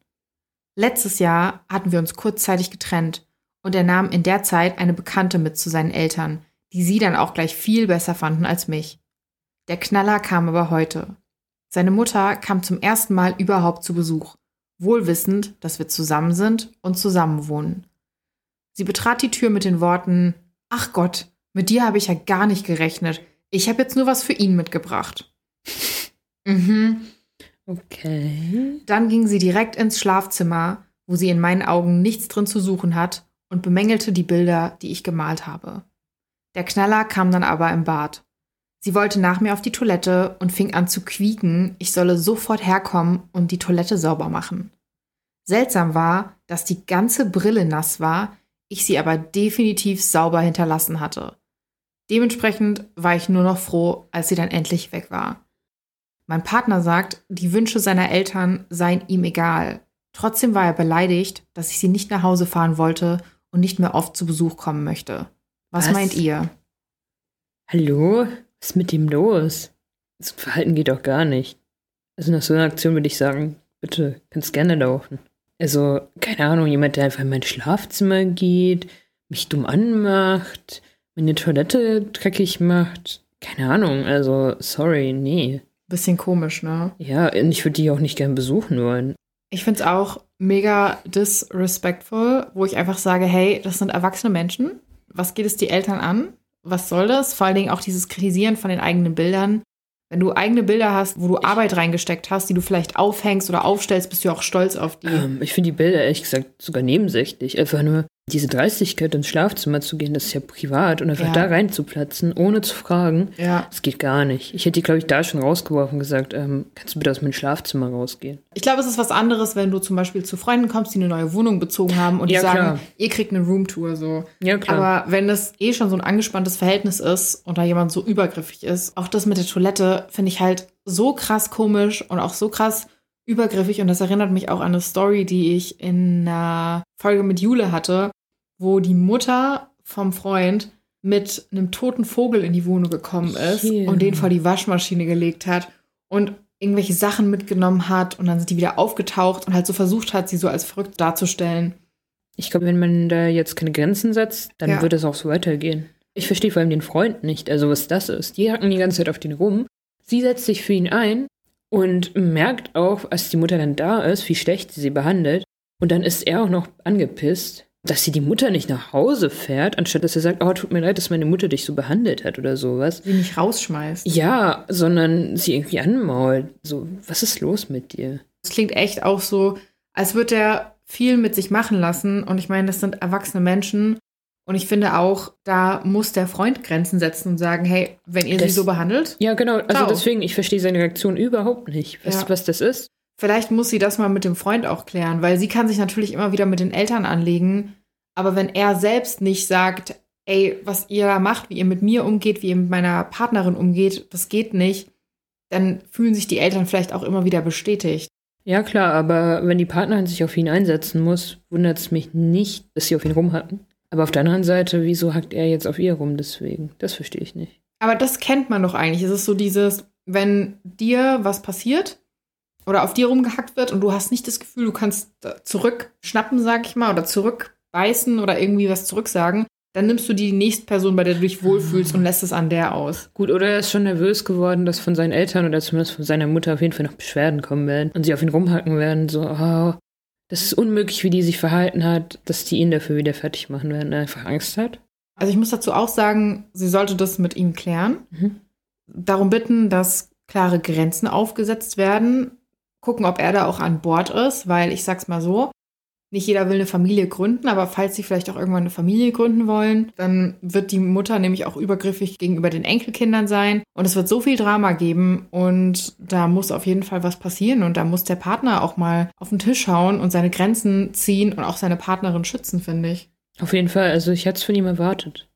Letztes Jahr hatten wir uns kurzzeitig getrennt und er nahm in der Zeit eine Bekannte mit zu seinen Eltern, die sie dann auch gleich viel besser fanden als mich. Der Knaller kam aber heute. Seine Mutter kam zum ersten Mal überhaupt zu Besuch, wohlwissend, dass wir zusammen sind und zusammen wohnen. Sie betrat die Tür mit den Worten Ach Gott, mit dir habe ich ja gar nicht gerechnet. Ich habe jetzt nur was für ihn mitgebracht. *laughs* mhm. Okay. Dann ging sie direkt ins Schlafzimmer, wo sie in meinen Augen nichts drin zu suchen hat, und bemängelte die Bilder, die ich gemalt habe. Der Knaller kam dann aber im Bad. Sie wollte nach mir auf die Toilette und fing an zu quieken, ich solle sofort herkommen und die Toilette sauber machen. Seltsam war, dass die ganze Brille nass war, ich sie aber definitiv sauber hinterlassen hatte. Dementsprechend war ich nur noch froh, als sie dann endlich weg war. Mein Partner sagt, die Wünsche seiner Eltern seien ihm egal. Trotzdem war er beleidigt, dass ich sie nicht nach Hause fahren wollte und nicht mehr oft zu Besuch kommen möchte. Was, Was? meint ihr? Hallo? Was ist mit ihm los? Das Verhalten geht doch gar nicht. Also nach so einer Aktion würde ich sagen, bitte, kannst gerne laufen. Also, keine Ahnung, jemand, der einfach in mein Schlafzimmer geht, mich dumm anmacht, meine Toilette dreckig macht. Keine Ahnung, also, sorry, nee. Bisschen komisch, ne? Ja, und ich würde die auch nicht gern besuchen wollen. Ich finde es auch mega disrespectful, wo ich einfach sage, hey, das sind erwachsene Menschen. Was geht es die Eltern an? Was soll das? Vor allen Dingen auch dieses Kritisieren von den eigenen Bildern. Wenn du eigene Bilder hast, wo du Arbeit reingesteckt hast, die du vielleicht aufhängst oder aufstellst, bist du auch stolz auf die. Ähm, ich finde die Bilder ehrlich gesagt sogar nebensächlich. Einfach nur diese Dreistigkeit ins Schlafzimmer zu gehen, das ist ja privat und einfach Ja. da reinzuplatzen, ohne zu fragen. Ja. Das geht gar nicht. Ich hätte die, glaube ich, da schon rausgeworfen und gesagt, ähm, kannst du bitte aus meinem Schlafzimmer rausgehen? Ich glaube, es ist was anderes, wenn du zum Beispiel zu Freunden kommst, die eine neue Wohnung bezogen haben und die Ja, sagen, klar. ihr kriegt eine Roomtour so. Ja, klar. Aber wenn das eh schon so ein angespanntes Verhältnis ist und da jemand so übergriffig ist, auch das mit der Toilette finde ich halt so krass komisch und auch so krass übergriffig. Und das erinnert mich auch an eine Story, die ich in einer Folge mit Jule hatte, wo die Mutter vom Freund mit einem toten Vogel in die Wohnung gekommen ist Hier. und den vor die Waschmaschine gelegt hat und irgendwelche Sachen mitgenommen hat und dann sind die wieder aufgetaucht und halt so versucht hat, sie so als verrückt darzustellen. ich glaube, wenn man da jetzt keine Grenzen setzt, dann Ja. wird es auch so weitergehen. Ich verstehe vor allem den Freund nicht, also was das ist. Die hacken die ganze Zeit auf den rum. Sie setzt sich für ihn ein und merkt auch, als die Mutter dann da ist, wie schlecht sie sie behandelt. Und dann ist er auch noch angepisst, dass sie die Mutter nicht nach Hause fährt, anstatt dass er sagt, oh, tut mir leid, dass meine Mutter dich so behandelt hat oder sowas. Sie nicht rausschmeißt. Ja, sondern sie irgendwie anmault. So, was ist los mit dir? Es klingt echt auch so, als würde er viel mit sich machen lassen. Und ich meine, das sind erwachsene Menschen. Und ich finde auch, da muss der Freund Grenzen setzen und sagen, hey, wenn ihr sie Das- so behandelt, Ja, genau. Also Ciao. deswegen, ich verstehe seine Reaktion überhaupt nicht. Weißt Ja. du, was das ist? vielleicht muss sie das mal mit dem Freund auch klären, weil sie kann sich natürlich immer wieder mit den Eltern anlegen. Aber wenn er selbst nicht sagt, ey, was ihr da macht, wie ihr mit mir umgeht, wie ihr mit meiner Partnerin umgeht, das geht nicht, dann fühlen sich die Eltern vielleicht auch immer wieder bestätigt. Ja, klar, aber wenn die Partnerin sich auf ihn einsetzen muss, wundert es mich nicht, dass sie auf ihn rumhacken. Aber auf der anderen Seite, wieso hackt er jetzt auf ihr rum deswegen? Das verstehe ich nicht. Aber das kennt man doch eigentlich. Es ist so dieses, wenn dir was passiert oder auf dir rumgehackt wird und du hast nicht das Gefühl, du kannst zurückschnappen, sag ich mal, oder zurückbeißen oder irgendwie was zurücksagen, dann nimmst du die nächste Person, bei der du dich wohlfühlst und lässt es an der aus. Gut, oder er ist schon nervös geworden, dass von seinen Eltern oder zumindest von seiner Mutter auf jeden Fall noch Beschwerden kommen werden und sie auf ihn rumhacken werden, so, oh, Das ist unmöglich, wie die sich verhalten hat, dass die ihn dafür wieder fertig machen werden, einfach Angst hat. Also ich muss dazu auch sagen, sie sollte das mit ihm klären. Mhm. Darum bitten, dass klare Grenzen aufgesetzt werden. Gucken, ob er da auch an Bord ist, weil ich sag's mal so, nicht jeder will eine Familie gründen, aber falls sie vielleicht auch irgendwann eine Familie gründen wollen, dann wird die Mutter nämlich auch übergriffig gegenüber den Enkelkindern sein. Und es wird so viel Drama geben und da muss auf jeden Fall was passieren und da muss der Partner auch mal auf den Tisch hauen und seine Grenzen ziehen und auch seine Partnerin schützen, finde ich. Auf jeden Fall, also ich hätte es von ihm erwartet.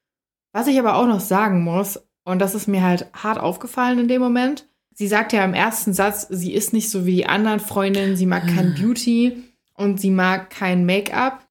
Was ich aber auch noch sagen muss, und das ist mir halt hart aufgefallen in dem Moment, sie sagt ja im ersten Satz, sie ist nicht so wie die anderen Freundinnen, sie mag kein Beauty und sie mag kein Make-up.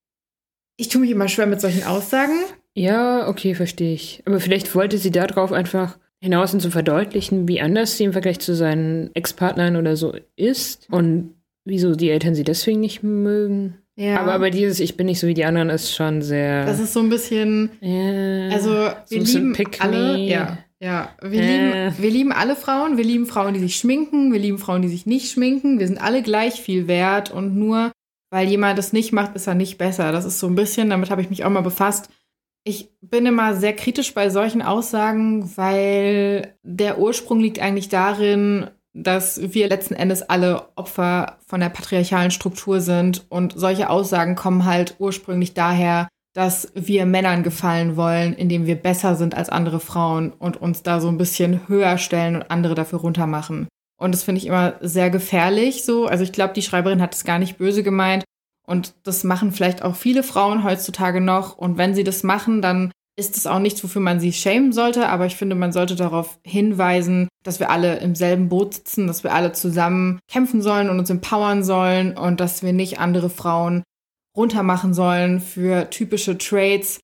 Ich tue mich immer schwer mit solchen Aussagen. Ja, okay, verstehe ich. Aber vielleicht wollte sie darauf einfach hinaus und zu verdeutlichen, wie anders sie im Vergleich zu seinen Ex-Partnern oder so ist und wieso die Eltern sie deswegen nicht mögen. Ja. Aber, aber dieses Ich bin nicht so wie die anderen ist schon sehr. Das ist so ein bisschen. ja, Also, so wir bisschen lieben alle. Ja, ja. Wir, Äh. lieben, wir lieben alle Frauen. Wir lieben Frauen, die sich schminken. Wir lieben Frauen, die sich nicht schminken. Wir sind alle gleich viel wert. Und nur weil jemand das nicht macht, ist er nicht besser. Das ist so ein bisschen, damit habe ich mich auch mal befasst. Ich bin immer sehr kritisch bei solchen Aussagen, weil der Ursprung liegt eigentlich darin, dass wir letzten Endes alle Opfer von der patriarchalen Struktur sind und solche Aussagen kommen halt ursprünglich daher, dass wir Männern gefallen wollen, indem wir besser sind als andere Frauen und uns da so ein bisschen höher stellen und andere dafür runtermachen. Und das finde ich immer sehr gefährlich so. Also ich glaube, die Schreiberin hat es gar nicht böse gemeint. Und das machen vielleicht auch viele Frauen heutzutage noch. Und wenn sie das machen, dann ist es auch nichts, wofür man sie schämen sollte. Aber ich finde, man sollte darauf hinweisen, dass wir alle im selben Boot sitzen, dass wir alle zusammen kämpfen sollen und uns empowern sollen und dass wir nicht andere Frauen runtermachen sollen für typische Traits,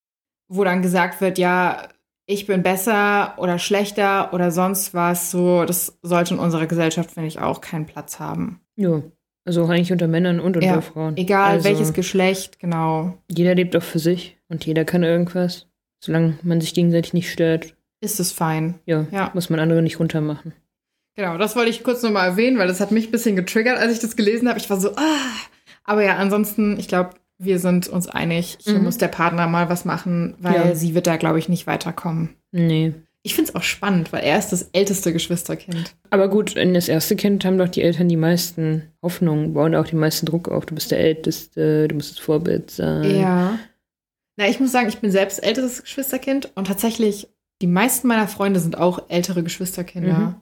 wo dann gesagt wird, ja, ich bin besser oder schlechter oder sonst was. So, das sollte in unserer Gesellschaft, finde ich, auch keinen Platz haben. Ja. Also eigentlich unter Männern und unter Ja, Frauen. Egal also, welches Geschlecht, genau. Jeder lebt auch für sich und jeder kann irgendwas. Solange man sich gegenseitig nicht stört, Ist es fein. ja, Ja. muss man andere nicht runtermachen. Genau, das wollte ich kurz nochmal erwähnen, weil das hat mich ein bisschen getriggert, als ich das gelesen habe. Ich war so, ah. Aber ja, ansonsten, ich glaube, wir sind uns einig. Hier Mhm. muss der Partner mal was machen, weil Ja. sie wird da, glaube ich, nicht weiterkommen. Nee. Ich finde es auch spannend, weil er ist das älteste Geschwisterkind. Aber gut, in das erste Kind haben doch die Eltern die meisten Hoffnungen, bauen auch die meisten Druck auf. Du bist der Älteste, du musst das Vorbild sein. Ja. Na, ich muss sagen, ich bin selbst älteres Geschwisterkind und tatsächlich, die meisten meiner Freunde sind auch ältere Geschwisterkinder. Mhm.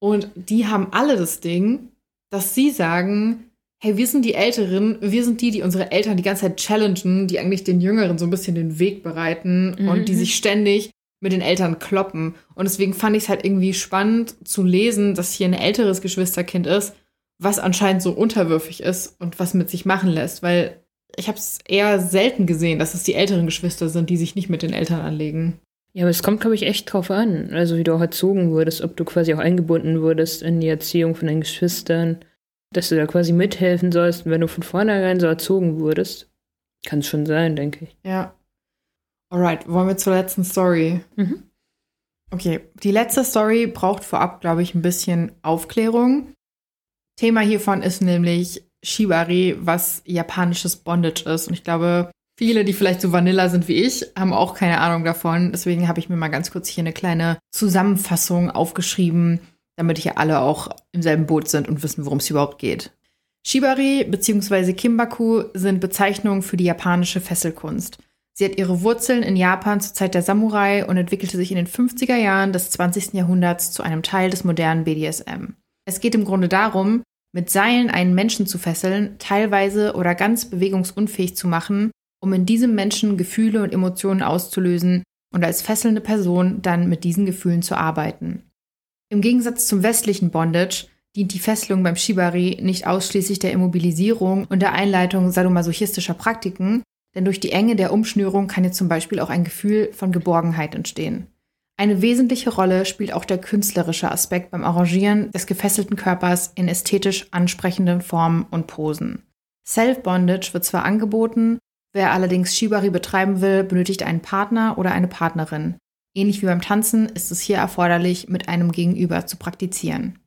Und die haben alle das Ding, dass sie sagen, hey, wir sind die Älteren, wir sind die, die unsere Eltern die ganze Zeit challengen, die eigentlich den Jüngeren so ein bisschen den Weg bereiten Mhm. und die sich ständig mit den Eltern kloppen. Und deswegen fand ich es halt irgendwie spannend zu lesen, dass hier ein älteres Geschwisterkind ist, was anscheinend so unterwürfig ist und was mit sich machen lässt, weil ich habe es eher selten gesehen, dass es die älteren Geschwister sind, die sich nicht mit den Eltern anlegen. Ja, aber es kommt, glaube ich, echt drauf an. Also wie du auch erzogen wurdest, ob du quasi auch eingebunden wurdest in die Erziehung von deinen Geschwistern, dass du da quasi mithelfen sollst. Wenn du von vornherein so erzogen wurdest, kann es schon sein, denke ich. Ja. Alright, wollen wir zur letzten Story? Mhm. Okay, die letzte Story braucht vorab, glaube ich, ein bisschen Aufklärung. Thema hiervon ist nämlich Shibari, was japanisches Bondage ist. Und ich glaube, viele, die vielleicht so Vanilla sind wie ich, haben auch keine Ahnung davon. Deswegen habe ich mir mal ganz kurz hier eine kleine Zusammenfassung aufgeschrieben, damit hier alle auch im selben Boot sind und wissen, worum es überhaupt geht. Shibari bzw. Kimbaku sind Bezeichnungen für die japanische Fesselkunst. Sie hat ihre Wurzeln in Japan zur Zeit der Samurai und entwickelte sich in den 50er Jahren des 20. Jahrhunderts zu einem Teil des modernen BDSM. Es geht im Grunde darum, mit Seilen einen Menschen zu fesseln, teilweise oder ganz bewegungsunfähig zu machen, um in diesem Menschen Gefühle und Emotionen auszulösen und als fesselnde Person dann mit diesen Gefühlen zu arbeiten. Im Gegensatz zum westlichen Bondage dient die Fesselung beim Shibari nicht ausschließlich der Immobilisierung und der Einleitung sadomasochistischer Praktiken, denn durch die Enge der Umschnürung kann jetzt zum Beispiel auch ein Gefühl von Geborgenheit entstehen. Eine wesentliche Rolle spielt auch der künstlerische Aspekt beim Arrangieren des gefesselten Körpers in ästhetisch ansprechenden Formen und Posen. Self-Bondage wird zwar angeboten, wer allerdings Shibari betreiben will, benötigt einen Partner oder eine Partnerin. Ähnlich wie beim Tanzen ist es hier erforderlich, mit einem Gegenüber zu praktizieren.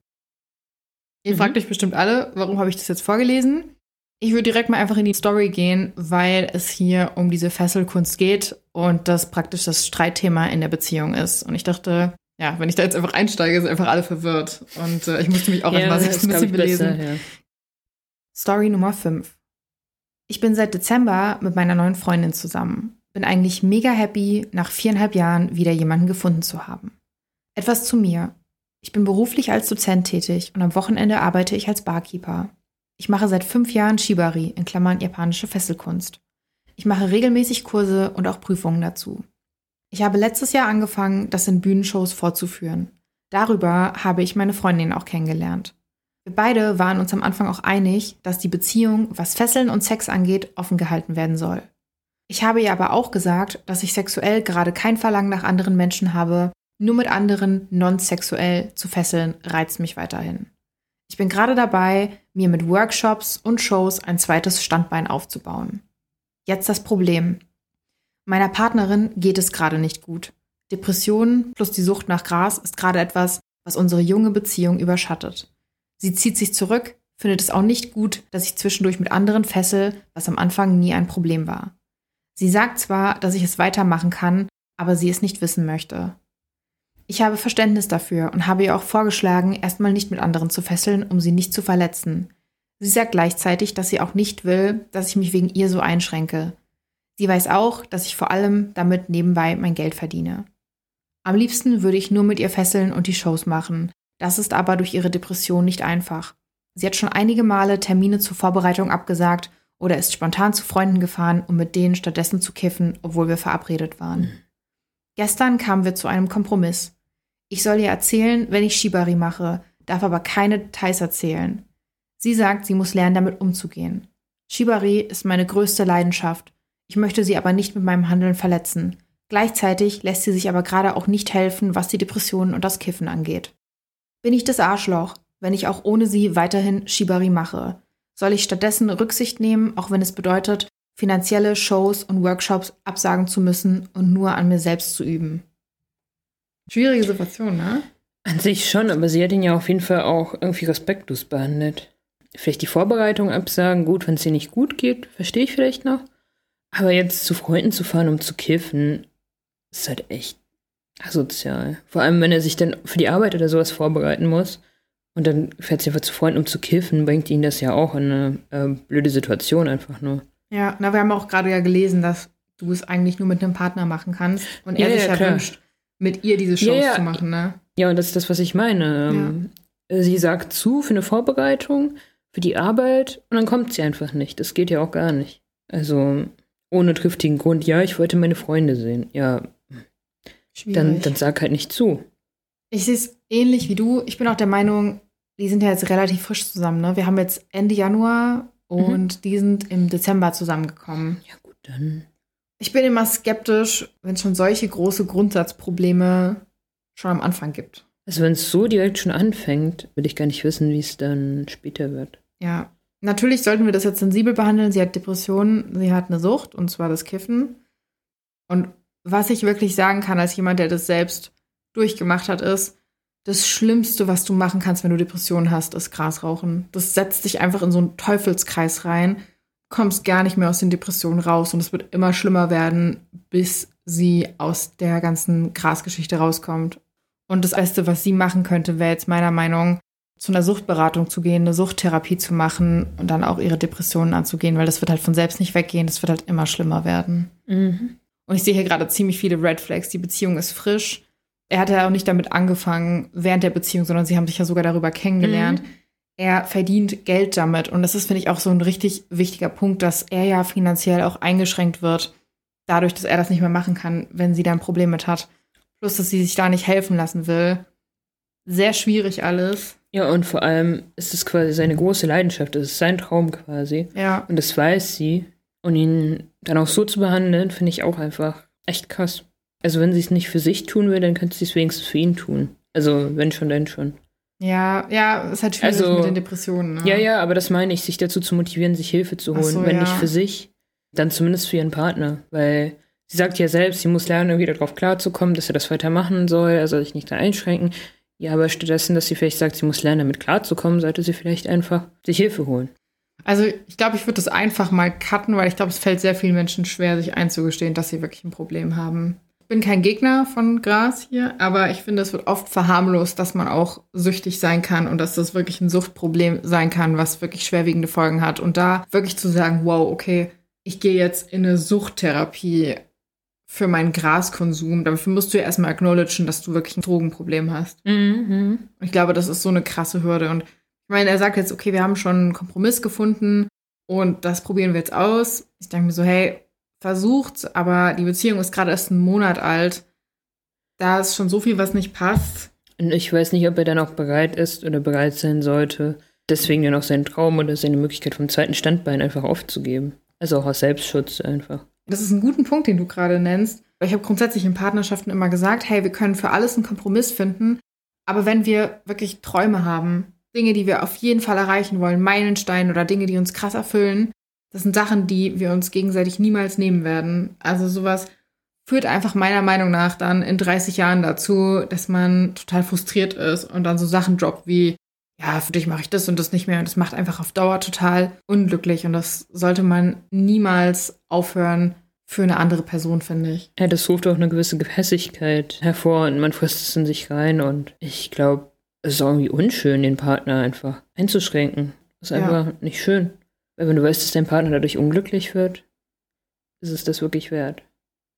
Ihr Mhm. fragt euch bestimmt alle, warum habe ich das jetzt vorgelesen? Ich würde direkt mal einfach in die Story gehen, weil es hier um diese Fesselkunst geht und das praktisch das Streitthema in der Beziehung ist. Und ich dachte, ja, wenn ich da jetzt einfach einsteige, sind einfach alle verwirrt. Und äh, ich musste mich auch ja, erstmal selbst ein bisschen belesen. Besser, ja. Story Nummer 5. Ich bin seit Dezember mit meiner neuen Freundin zusammen. Bin eigentlich mega happy, nach viereinhalb Jahren wieder jemanden gefunden zu haben. Etwas zu mir. Ich bin beruflich als Dozent tätig und am Wochenende arbeite ich als Barkeeper. Ich mache seit fünf Jahren Shibari, in Klammern japanische Fesselkunst. Ich mache regelmäßig Kurse und auch Prüfungen dazu. Ich habe letztes Jahr angefangen, das in Bühnenshows fortzuführen. Darüber habe ich meine Freundin auch kennengelernt. Wir beide waren uns am Anfang auch einig, dass die Beziehung, was Fesseln und Sex angeht, offen gehalten werden soll. Ich habe ihr aber auch gesagt, dass ich sexuell gerade kein Verlangen nach anderen Menschen habe, nur mit anderen non-sexuell zu fesseln reizt mich weiterhin. Ich bin gerade dabei, mir mit Workshops und Shows ein zweites Standbein aufzubauen. Jetzt das Problem. Meiner Partnerin geht es gerade nicht gut. Depressionen plus die Sucht nach Gras ist gerade etwas, was unsere junge Beziehung überschattet. Sie zieht sich zurück, findet es auch nicht gut, dass ich zwischendurch mit anderen fessel, was am Anfang nie ein Problem war. Sie sagt zwar, dass ich es weitermachen kann, aber sie es nicht wissen möchte. Ich habe Verständnis dafür und habe ihr auch vorgeschlagen, erstmal nicht mit anderen zu fesseln, um sie nicht zu verletzen. Sie sagt gleichzeitig, dass sie auch nicht will, dass ich mich wegen ihr so einschränke. Sie weiß auch, dass ich vor allem damit nebenbei mein Geld verdiene. Am liebsten würde ich nur mit ihr fesseln und die Shows machen. Das ist aber durch ihre Depression nicht einfach. Sie hat schon einige Male Termine zur Vorbereitung abgesagt oder ist spontan zu Freunden gefahren, um mit denen stattdessen zu kiffen, obwohl wir verabredet waren. Mhm. Gestern kamen wir zu einem Kompromiss. Ich soll ihr erzählen, wenn ich Shibari mache, darf aber keine Details erzählen. Sie sagt, sie muss lernen, damit umzugehen. Shibari ist meine größte Leidenschaft. Ich möchte sie aber nicht mit meinem Handeln verletzen. Gleichzeitig lässt sie sich aber gerade auch nicht helfen, was die Depressionen und das Kiffen angeht. Bin ich das Arschloch, wenn ich auch ohne sie weiterhin Shibari mache? Soll ich stattdessen Rücksicht nehmen, auch wenn es bedeutet, finanzielle Shows und Workshops absagen zu müssen und nur an mir selbst zu üben? Schwierige Situation, ne? An sich schon, aber sie hat ihn ja auf jeden Fall auch irgendwie respektlos behandelt. Vielleicht die Vorbereitung absagen, gut, wenn es ihr nicht gut geht, verstehe ich vielleicht noch. Aber jetzt zu Freunden zu fahren, um zu kiffen, ist halt echt asozial. Vor allem, wenn er sich dann für die Arbeit oder sowas vorbereiten muss und dann fährt sie einfach zu Freunden, um zu kiffen, bringt ihn das ja auch in eine äh, blöde Situation einfach nur. Ja, na, wir haben auch gerade ja gelesen, dass du es eigentlich nur mit einem Partner machen kannst und er ja, sich ja, ja wünscht, mit ihr diese Shows ja, zu machen, ne? Ja, und das ist das, was ich meine. Ähm, sie sagt zu für eine Vorbereitung, für die Arbeit und dann kommt sie einfach nicht. Das geht ja auch gar nicht. Also ohne triftigen Grund, ja, ich wollte meine Freunde sehen. Ja, dann, dann sag halt nicht zu. Ich sehe es ähnlich wie du. Ich bin auch der Meinung, die sind ja jetzt relativ frisch zusammen. Ne? Wir haben jetzt Ende Januar und mhm. die sind im Dezember zusammengekommen. Ja, gut, dann. Ich bin immer skeptisch, wenn es schon solche große Grundsatzprobleme schon am Anfang gibt. Also wenn es so direkt schon anfängt, will ich gar nicht wissen, wie es dann später wird. Ja, natürlich sollten wir das jetzt sensibel behandeln. Sie hat Depressionen, sie hat eine Sucht, und zwar das Kiffen. Und was ich wirklich sagen kann, als jemand, der das selbst durchgemacht hat, ist, das Schlimmste, was du machen kannst, wenn du Depressionen hast, ist Grasrauchen. Das setzt dich einfach in so einen Teufelskreis rein, kommst gar nicht mehr aus den Depressionen raus und es wird immer schlimmer werden, bis sie aus der ganzen Grasgeschichte rauskommt. Und das Beste, was sie machen könnte, wäre jetzt meiner Meinung nach, zu einer Suchtberatung zu gehen, eine Suchttherapie zu machen und dann auch ihre Depressionen anzugehen, weil das wird halt von selbst nicht weggehen, das wird halt immer schlimmer werden. Mhm. Und ich sehe hier gerade ziemlich viele Red Flags. Die Beziehung ist frisch. Er hat ja auch nicht damit angefangen während der Beziehung, sondern sie haben sich ja sogar darüber kennengelernt. Mhm. Er verdient Geld damit. Und das ist, finde ich, auch so ein richtig wichtiger Punkt, dass er ja finanziell auch eingeschränkt wird, dadurch, dass er das nicht mehr machen kann, wenn sie da ein Problem mit hat. Plus, dass sie sich da nicht helfen lassen will. Sehr schwierig alles. Ja, und vor allem ist es quasi seine große Leidenschaft. Es ist sein Traum quasi. Ja. Und das weiß sie. Und ihn dann auch so zu behandeln, finde ich auch einfach echt krass. Also wenn sie es nicht für sich tun will, dann könnte sie es wenigstens für ihn tun. Also wenn schon, dann schon. Ja, ja, es hat schwierig also, mit den Depressionen. Ne? Ja, ja, aber das meine ich, sich dazu zu motivieren, sich Hilfe zu holen. So, wenn ja. nicht für sich, dann zumindest für ihren Partner. Weil sie sagt ja selbst, sie muss lernen, irgendwie darauf klarzukommen, dass er das weitermachen soll, er soll sich nicht da einschränken. Ja, aber stattdessen, dass sie vielleicht sagt, sie muss lernen, damit klarzukommen, sollte sie vielleicht einfach sich Hilfe holen. Also ich glaube, ich würde das einfach mal cutten, weil ich glaube, es fällt sehr vielen Menschen schwer, sich einzugestehen, dass sie wirklich ein Problem haben. Ich bin kein Gegner von Gras hier, aber ich finde, es wird oft verharmlost, dass man auch süchtig sein kann und dass das wirklich ein Suchtproblem sein kann, was wirklich schwerwiegende Folgen hat. Und da wirklich zu sagen, wow, okay, ich gehe jetzt in eine Suchttherapie für meinen Graskonsum. Dafür musst du ja erstmal acknowledgen, dass du wirklich ein Drogenproblem hast. Mhm. Ich glaube, das ist so eine krasse Hürde. Und ich meine, er sagt jetzt, okay, wir haben schon einen Kompromiss gefunden und das probieren wir jetzt aus. Ich denke mir so, hey, versucht's, aber die Beziehung ist gerade erst einen Monat alt. Da ist schon so viel, was nicht passt. Und ich weiß nicht, ob er dann auch bereit ist oder bereit sein sollte, deswegen dann auch seinen Traum oder seine Möglichkeit vom zweiten Standbein einfach aufzugeben. Also auch aus Selbstschutz einfach. Das ist ein guter Punkt, den du gerade nennst. Ich habe grundsätzlich in Partnerschaften immer gesagt, hey, wir können für alles einen Kompromiss finden, aber wenn wir wirklich Träume haben, Dinge, die wir auf jeden Fall erreichen wollen, Meilensteine oder Dinge, die uns krass erfüllen, das sind Sachen, die wir uns gegenseitig niemals nehmen werden. Also sowas führt einfach meiner Meinung nach dann in 30 Jahren dazu, dass man total frustriert ist und dann so Sachen droppt wie, ja, für dich mache ich das und das nicht mehr. Und das macht einfach auf Dauer total unglücklich. Und das sollte man niemals aufhören für eine andere Person, finde ich. Ja, das ruft auch eine gewisse Gehässigkeit hervor und man frisst es in sich rein. Und ich glaube, es ist auch irgendwie unschön, den Partner einfach einzuschränken. Das ist Ja. einfach nicht schön. Weil wenn du weißt, dass dein Partner dadurch unglücklich wird, ist es das wirklich wert.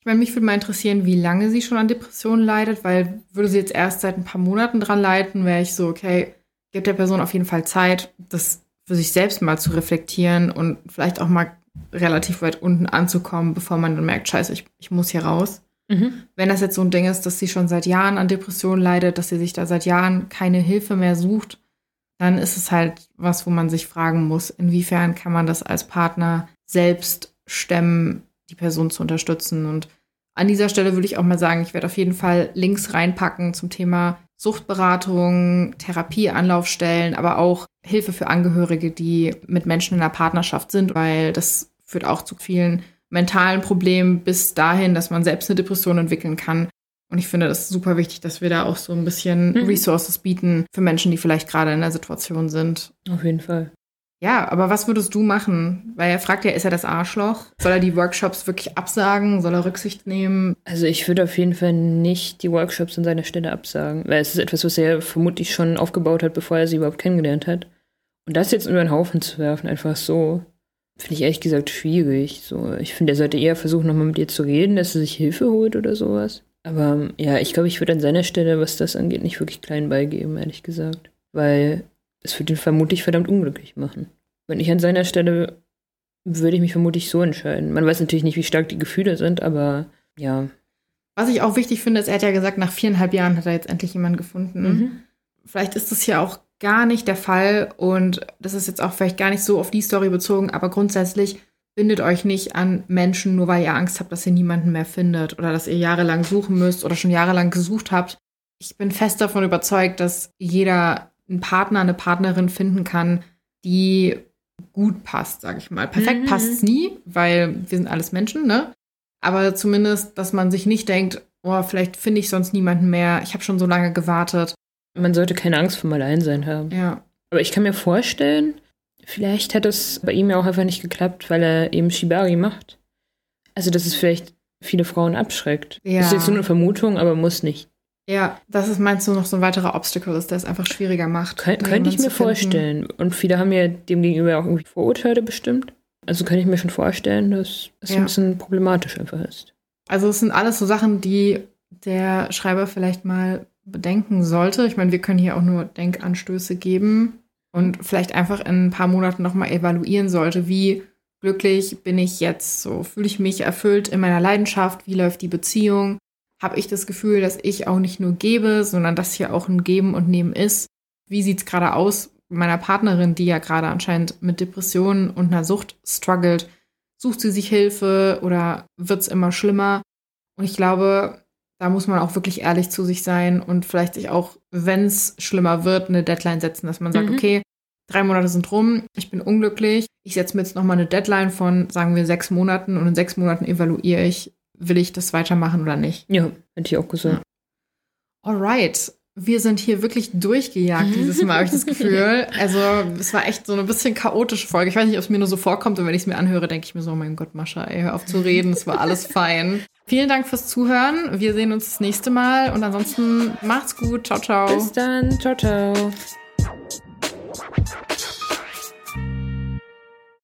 Ich meine, mich würde mal interessieren, wie lange sie schon an Depressionen leidet, weil würde sie jetzt erst seit ein paar Monaten dran leiden, wäre ich so, okay, gibt der Person auf jeden Fall Zeit, das für sich selbst mal zu reflektieren und vielleicht auch mal relativ weit unten anzukommen, bevor man dann merkt, scheiße, ich, ich muss hier raus. Mhm. Wenn das jetzt so ein Ding ist, dass sie schon seit Jahren an Depressionen leidet, dass sie sich da seit Jahren keine Hilfe mehr sucht, dann ist es halt was, wo man sich fragen muss, inwiefern kann man das als Partner selbst stemmen, die Person zu unterstützen. Und an dieser Stelle würde ich auch mal sagen, ich werde auf jeden Fall Links reinpacken zum Thema Suchtberatung, Therapieanlaufstellen, aber auch Hilfe für Angehörige, die mit Menschen in einer Partnerschaft sind, weil das führt auch zu vielen mentalen Problemen bis dahin, dass man selbst eine Depression entwickeln kann. Und ich finde das super wichtig, dass wir da auch so ein bisschen Mhm. Resources bieten für Menschen, die vielleicht gerade in der Situation sind. Auf jeden Fall. Ja, aber was würdest du machen? Weil er fragt ja, ist er das Arschloch? Soll er die Workshops wirklich absagen? Soll er Rücksicht nehmen? Also ich würde auf jeden Fall nicht die Workshops an seiner Stelle absagen, weil es ist etwas, was er vermutlich schon aufgebaut hat, bevor er sie überhaupt kennengelernt hat. Und das jetzt über den Haufen zu werfen, einfach so, finde ich ehrlich gesagt schwierig. So, ich finde, er sollte eher versuchen, nochmal mit ihr zu reden, dass er sich Hilfe holt oder sowas. Aber ja, ich glaube, ich würde an seiner Stelle, was das angeht, nicht wirklich klein beigeben, ehrlich gesagt. Weil es würde ihn vermutlich verdammt unglücklich machen. Wenn ich an seiner Stelle würde ich mich vermutlich so entscheiden. Man weiß natürlich nicht, wie stark die Gefühle sind, aber ja, Was ich auch wichtig finde, ist, er hat ja gesagt, nach viereinhalb Jahren hat er jetzt endlich jemanden gefunden. Mhm. Vielleicht ist das hier auch gar nicht der Fall und das ist jetzt auch vielleicht gar nicht so auf die Story bezogen, aber grundsätzlich bindet euch nicht an Menschen, nur weil ihr Angst habt, dass ihr niemanden mehr findet oder dass ihr jahrelang suchen müsst oder schon jahrelang gesucht habt. Ich bin fest davon überzeugt, dass jeder einen Partner, eine Partnerin finden kann, die gut passt, sag ich mal. Perfekt Mhm. passt's nie, weil wir sind alles Menschen, ne? Aber zumindest, dass man sich nicht denkt, oh, vielleicht finde ich sonst niemanden mehr. Ich habe schon so lange gewartet. man sollte keine Angst vom Alleinsein haben. Ja. Aber ich kann mir vorstellen, vielleicht hat es bei ihm ja auch einfach nicht geklappt, weil er eben Shibari macht. Also, dass es vielleicht viele Frauen abschreckt. Ja. Das ist jetzt nur eine Vermutung, aber muss nicht. Ja, das ist, meinst du, noch so ein weiterer Obstacle ist, der es einfach schwieriger macht. Kön könnte ich mir vorstellen. Und viele haben ja demgegenüber auch irgendwie Vorurteile bestimmt. Also kann ich mir schon vorstellen, dass es Ja. ein bisschen problematisch einfach ist. Also es sind alles so Sachen, die der Schreiber vielleicht mal bedenken sollte. Ich meine, wir können hier auch nur Denkanstöße geben und vielleicht einfach in ein paar Monaten nochmal evaluieren sollte, wie glücklich bin ich jetzt so? Fühle ich mich erfüllt in meiner Leidenschaft? Wie läuft die Beziehung? Habe ich das Gefühl, dass ich auch nicht nur gebe, sondern dass hier auch ein Geben und Nehmen ist? Wie sieht es gerade aus meiner Partnerin, die ja gerade anscheinend mit Depressionen und einer Sucht struggelt? Sucht sie sich Hilfe oder wird es immer schlimmer? Und ich glaube, da muss man auch wirklich ehrlich zu sich sein und vielleicht sich auch, wenn es schlimmer wird, eine Deadline setzen, dass man sagt, mhm. okay, drei Monate sind rum, ich bin unglücklich, ich setze mir jetzt nochmal eine Deadline von, sagen wir, sechs Monaten und in sechs Monaten evaluiere ich, will ich das weitermachen oder nicht. Ja, hätte ich auch gesagt. Ja. Alright. Wir sind hier wirklich durchgejagt dieses Mal, habe ich das Gefühl. *laughs* Also, es war echt so eine bisschen chaotische Folge. Ich weiß nicht, ob es mir nur so vorkommt und wenn ich es mir anhöre, denke ich mir so, oh mein Gott, Mascha, ey, hör auf zu reden, es war alles fein. Vielen Dank fürs Zuhören. Wir sehen uns das nächste Mal und ansonsten macht's gut. Ciao, ciao. Bis dann. Ciao, ciao.